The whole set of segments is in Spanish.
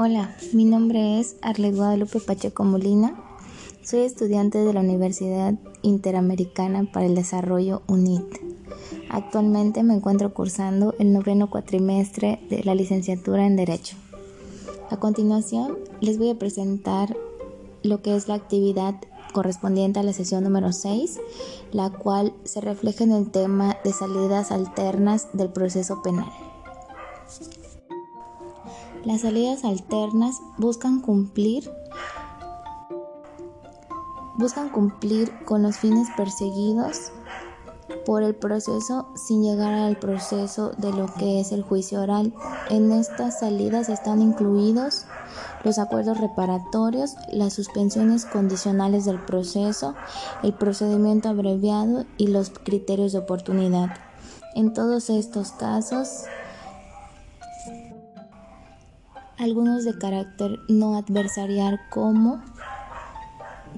Hola, mi nombre es Arlet Guadalupe Pacheco Molina. Soy estudiante de la Universidad Interamericana para el Desarrollo UNIT. Actualmente me encuentro cursando el noveno cuatrimestre de la licenciatura en Derecho. A continuación, les voy a presentar lo que es la actividad correspondiente a la sesión número 6, la cual se refleja en el tema de salidas alternas del proceso penal. Las salidas alternas buscan cumplir buscan cumplir con los fines perseguidos por el proceso sin llegar al proceso de lo que es el juicio oral. En estas salidas están incluidos los acuerdos reparatorios, las suspensiones condicionales del proceso, el procedimiento abreviado y los criterios de oportunidad. En todos estos casos, algunos de carácter no adversarial como,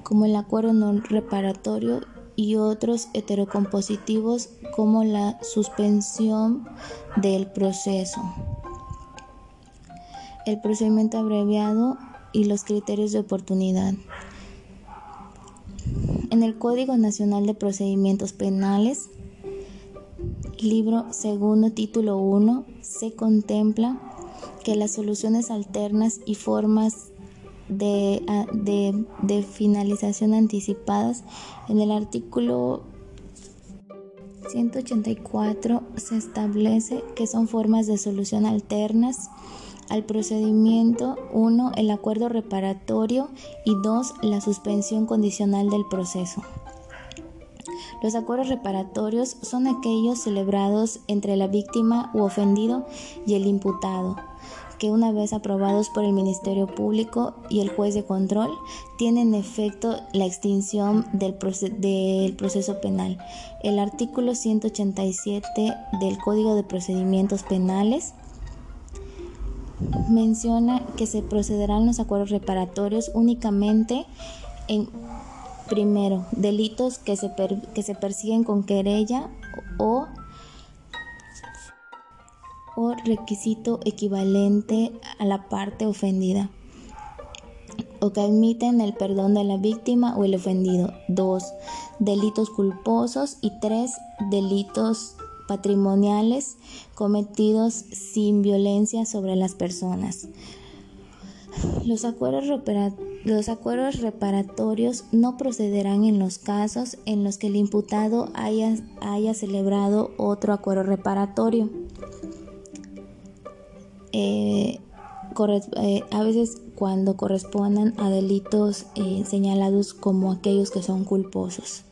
como el acuerdo no reparatorio y otros heterocompositivos como la suspensión del proceso, el procedimiento abreviado y los criterios de oportunidad. En el Código Nacional de Procedimientos Penales, libro segundo, título 1, se contempla que las soluciones alternas y formas de, finalización anticipadas en el artículo 184 se establece que son formas de solución alternas al procedimiento 1 el acuerdo reparatorio y 2 la suspensión condicional del proceso. Los acuerdos reparatorios son aquellos celebrados entre la víctima u ofendido y el imputado, que una vez aprobados por el Ministerio Público y el juez de control, tienen efecto la extinción del, del proceso penal. El artículo 187 del Código de Procedimientos Penales menciona que se procederán los acuerdos reparatorios únicamente en Primero, delitos que se, que se persiguen con querella o, o requisito equivalente a la parte ofendida o que admiten el perdón de la víctima o el ofendido. Dos, delitos culposos y tres, delitos patrimoniales cometidos sin violencia sobre las personas. Los acuerdos, los acuerdos, reparatorios no procederán en los casos en los que el imputado haya, haya celebrado otro acuerdo reparatorio. Eh, eh, a veces cuando correspondan a delitos eh, señalados como aquellos que son culposos.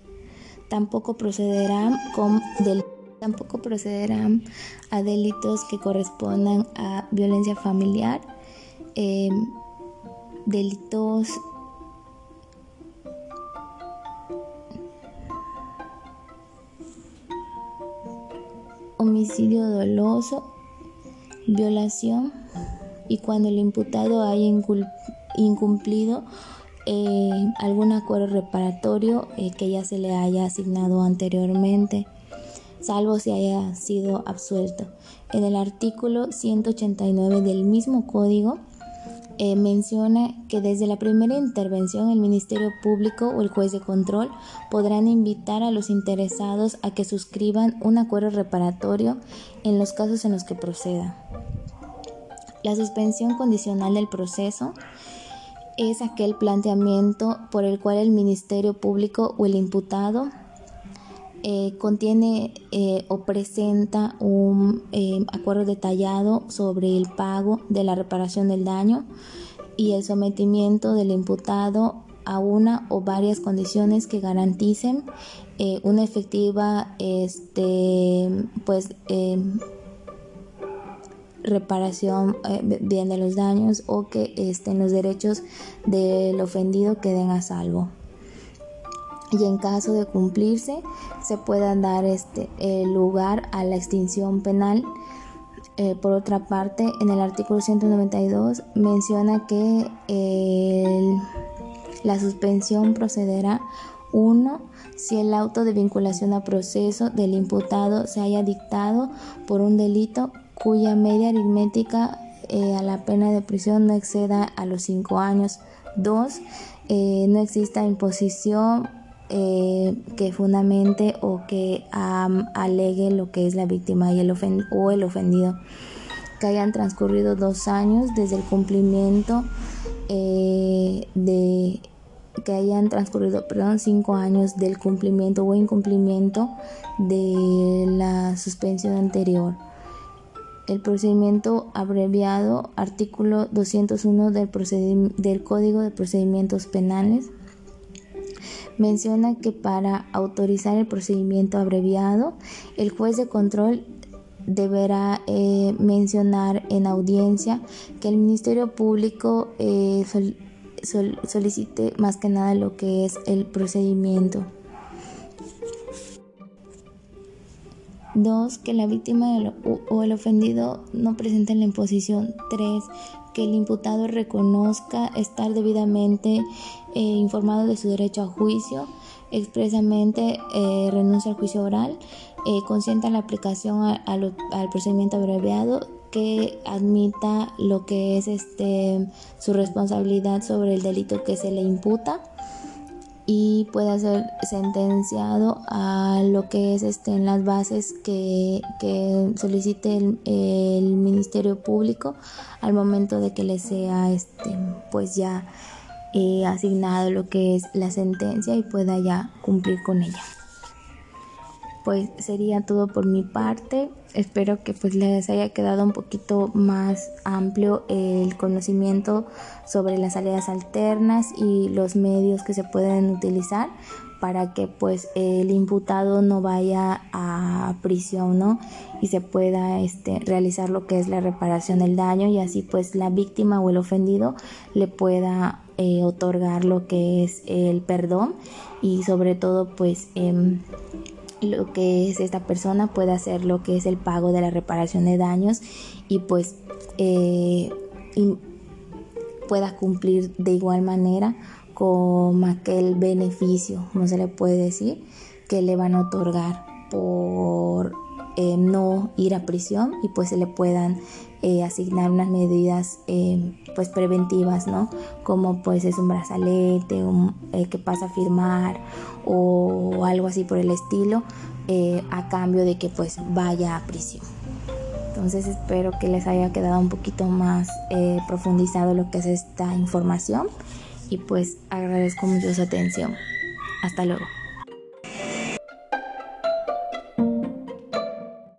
Tampoco procederán, con tampoco procederán a delitos que correspondan a violencia familiar Em, delitos homicidio doloso, violación y cuando el imputado haya incumplido eh, algún acuerdo reparatorio eh, que ya se le haya asignado anteriormente, salvo si haya sido absuelto. En el artículo 189 del mismo código, eh, menciona que desde la primera intervención el Ministerio Público o el juez de control podrán invitar a los interesados a que suscriban un acuerdo reparatorio en los casos en los que proceda. La suspensión condicional del proceso es aquel planteamiento por el cual el Ministerio Público o el imputado eh, contiene eh, o presenta un eh, acuerdo detallado sobre el pago de la reparación del daño y el sometimiento del imputado a una o varias condiciones que garanticen una efectiva este pues reparación bien de los daños o que estén los derechos del ofendido queden a salvo y en caso de cumplirse se pueda dar este lugar a la extinción penal. Eh, por otra parte, en el artículo 192 menciona que la suspensión procederá uno si el auto de vinculación a proceso del imputado se haya dictado por un delito cuya media aritmética a la pena de prisión no exceda a los cinco años. Dos, no exista imposición que fundamente o que alegue lo que es la víctima y el o el ofendido que hayan transcurrido dos años desde el cumplimiento eh, de que hayan transcurrido, perdón, cinco años del cumplimiento o incumplimiento de la suspensión anterior. El procedimiento abreviado, artículo 201 del, del Código de Procedimientos Penales, menciona que para autorizar el procedimiento abreviado, el juez de control deberá eh, mencionar en audiencia que el Ministerio Público eh, solicite más que nada lo que es el procedimiento. Dos, que la víctima o el ofendido no presenten la imposición. Tres, que el imputado reconozca estar debidamente eh, informado de su derecho a juicio, expresamente renuncia al juicio oral eh, consienta la aplicación al procedimiento abreviado que admita lo que es este su responsabilidad sobre el delito que se le imputa y pueda ser sentenciado a lo que es este en las bases que, solicite el, ministerio público al momento de que le sea este pues ya eh, asignado lo que es la sentencia y pueda ya cumplir con ella pues sería todo por mi parte. Espero que pues les haya quedado un poquito más amplio el conocimiento sobre las salidas alternas y los medios que se pueden utilizar para que pues el imputado no vaya a prisión, ¿no? Y se pueda este, realizar lo que es la reparación del daño y así pues la víctima o el ofendido le pueda eh, otorgar lo que es el perdón y sobre todo pues em, lo que es esta persona puede hacer lo que es el pago de la reparación de daños y pues eh, pueda cumplir de igual manera con aquel beneficio, como se le puede decir, que le van a otorgar por eh, no ir a prisión y pues se le puedan eh, asignar unas medidas pues preventivas, ¿no? Como pues es un brazalete, que pasa a firmar o algo así por el estilo eh, a cambio de que pues vaya a prisión. Entonces espero que les haya quedado un poquito más eh, profundizado lo que es esta información y pues agradezco mucho su atención. Hasta luego.